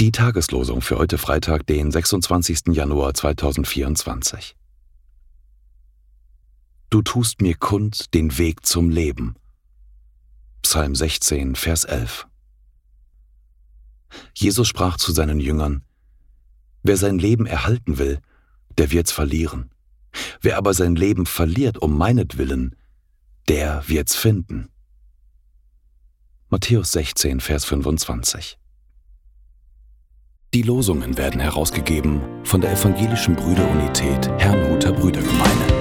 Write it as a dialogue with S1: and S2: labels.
S1: Die Tageslosung für heute Freitag, den 26. Januar 2024. Du tust mir kund den Weg zum Leben. Psalm 16, Vers 11. Jesus sprach zu seinen Jüngern, Wer sein Leben erhalten will, der wird's verlieren. Wer aber sein Leben verliert um meinetwillen, der wird's finden. Matthäus 16, Vers 25. Die Losungen werden herausgegeben von der Evangelischen Brüderunität Herrnhuter Brüdergemeine.